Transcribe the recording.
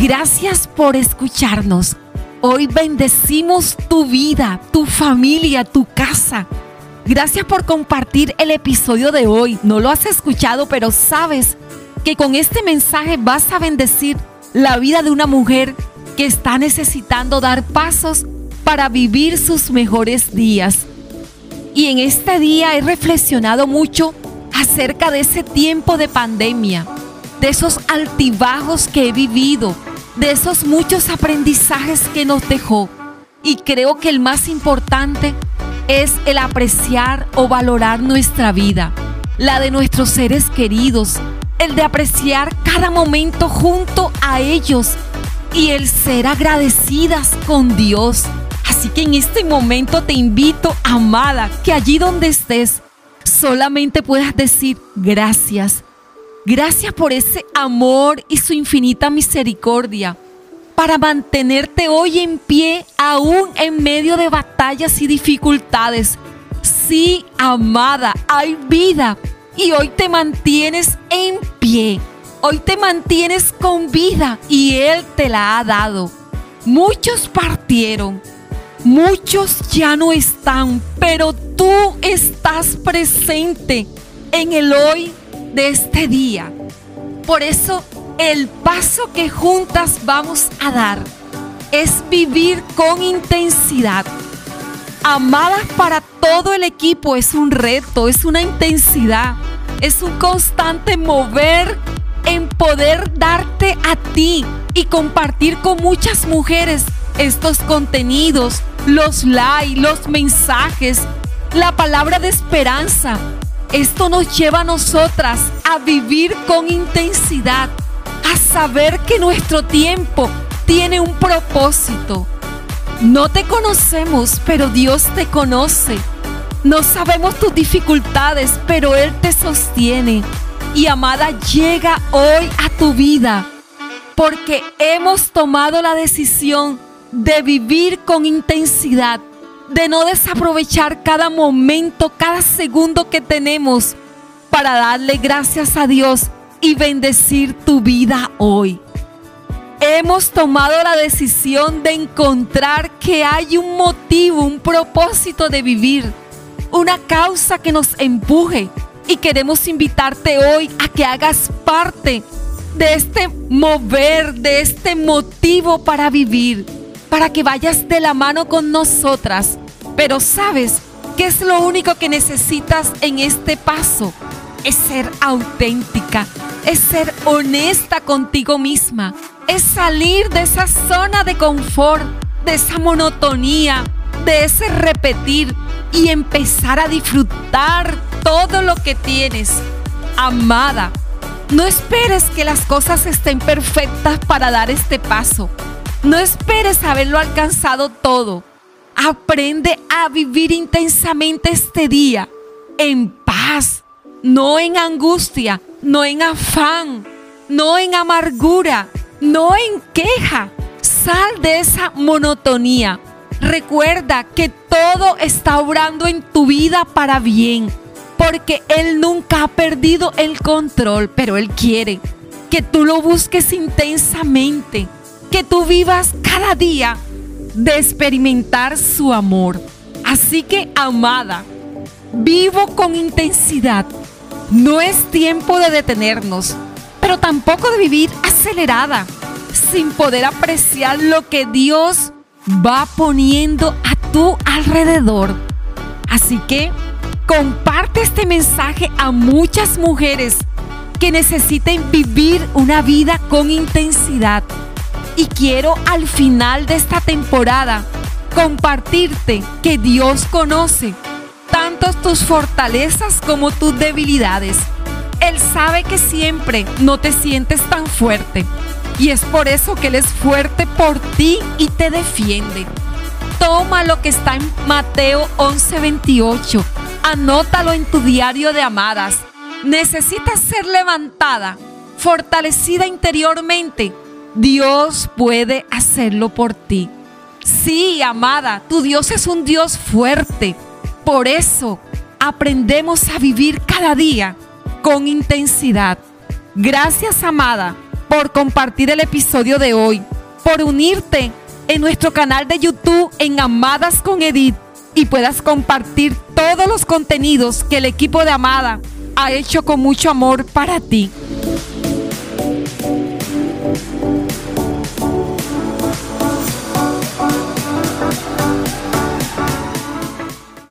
Gracias por escucharnos. Hoy bendecimos tu vida, tu familia, tu casa. Gracias por compartir el episodio de hoy. No lo has escuchado, pero sabes que con este mensaje vas a bendecir la vida de una mujer que está necesitando dar pasos para vivir sus mejores días. Y en este día he reflexionado mucho acerca de ese tiempo de pandemia, de esos altibajos que he vivido, de esos muchos aprendizajes que nos dejó. Y creo que el más importante es el apreciar o valorar nuestra vida, la de nuestros seres queridos, el de apreciar cada momento junto a ellos y el ser agradecidas con Dios. Así que en este momento te invito, amada, que allí donde estés, solamente puedas decir gracias. Gracias por ese amor y su infinita misericordia para mantenerte hoy en pie aún en medio de batallas y dificultades. Sí, amada, hay vida y hoy te mantienes en pie. Hoy te mantienes con vida y Él te la ha dado. Muchos partieron, muchos ya no están, pero tú estás presente en el hoy de este día. Por eso el paso que juntas vamos a dar es vivir con intensidad. Amadas para todo el equipo es un reto, es una intensidad, es un constante mover en poder darte a ti y compartir con muchas mujeres estos contenidos, los likes, los mensajes, la palabra de esperanza. Esto nos lleva a nosotras a vivir con intensidad, a saber que nuestro tiempo tiene un propósito. No te conocemos, pero Dios te conoce. No sabemos tus dificultades, pero Él te sostiene. Y amada, llega hoy a tu vida porque hemos tomado la decisión de vivir con intensidad, de no desaprovechar cada momento, cada segundo que tenemos para darle gracias a Dios y bendecir tu vida hoy. Hemos tomado la decisión de encontrar que hay un motivo, un propósito de vivir, una causa que nos empuje y queremos invitarte hoy a que hagas parte de este mover, de este motivo para vivir, para que vayas de la mano con nosotras. Pero sabes qué es lo único que necesitas en este paso? Es ser auténtica, es ser honesta contigo misma, es salir de esa zona de confort, de esa monotonía, de ese repetir y empezar a disfrutar todo lo que tienes. Amada, no esperes que las cosas estén perfectas para dar este paso. No esperes haberlo alcanzado todo. Aprende a vivir intensamente este día en paz, no en angustia, no en afán, no en amargura, no en queja. Sal de esa monotonía. Recuerda que todo está obrando en tu vida para bien porque Él nunca ha perdido el control, pero Él quiere que tú lo busques intensamente, que tú vivas cada día de experimentar su amor. Así que, amada, vivo con intensidad. No es tiempo de detenernos, pero tampoco de vivir acelerada, sin poder apreciar lo que Dios va poniendo a tu alrededor. Así que Comparte este mensaje a muchas mujeres que necesiten vivir una vida con intensidad. Y quiero al final de esta temporada compartirte que Dios conoce tanto tus fortalezas como tus debilidades. Él sabe que siempre no te sientes tan fuerte. Y es por eso que Él es fuerte por ti y te defiende. Toma lo que está en Mateo 11:28 Anótalo en tu diario de amadas. Necesitas ser levantada, fortalecida interiormente. Dios puede hacerlo por ti. Sí, amada, tu Dios es un Dios fuerte. Por eso aprendemos a vivir cada día con intensidad. Gracias, amada, por compartir el episodio de hoy, por unirte en nuestro canal de YouTube en Amadas con Edith y puedas compartir todos los contenidos que el equipo de Amada ha hecho con mucho amor para ti.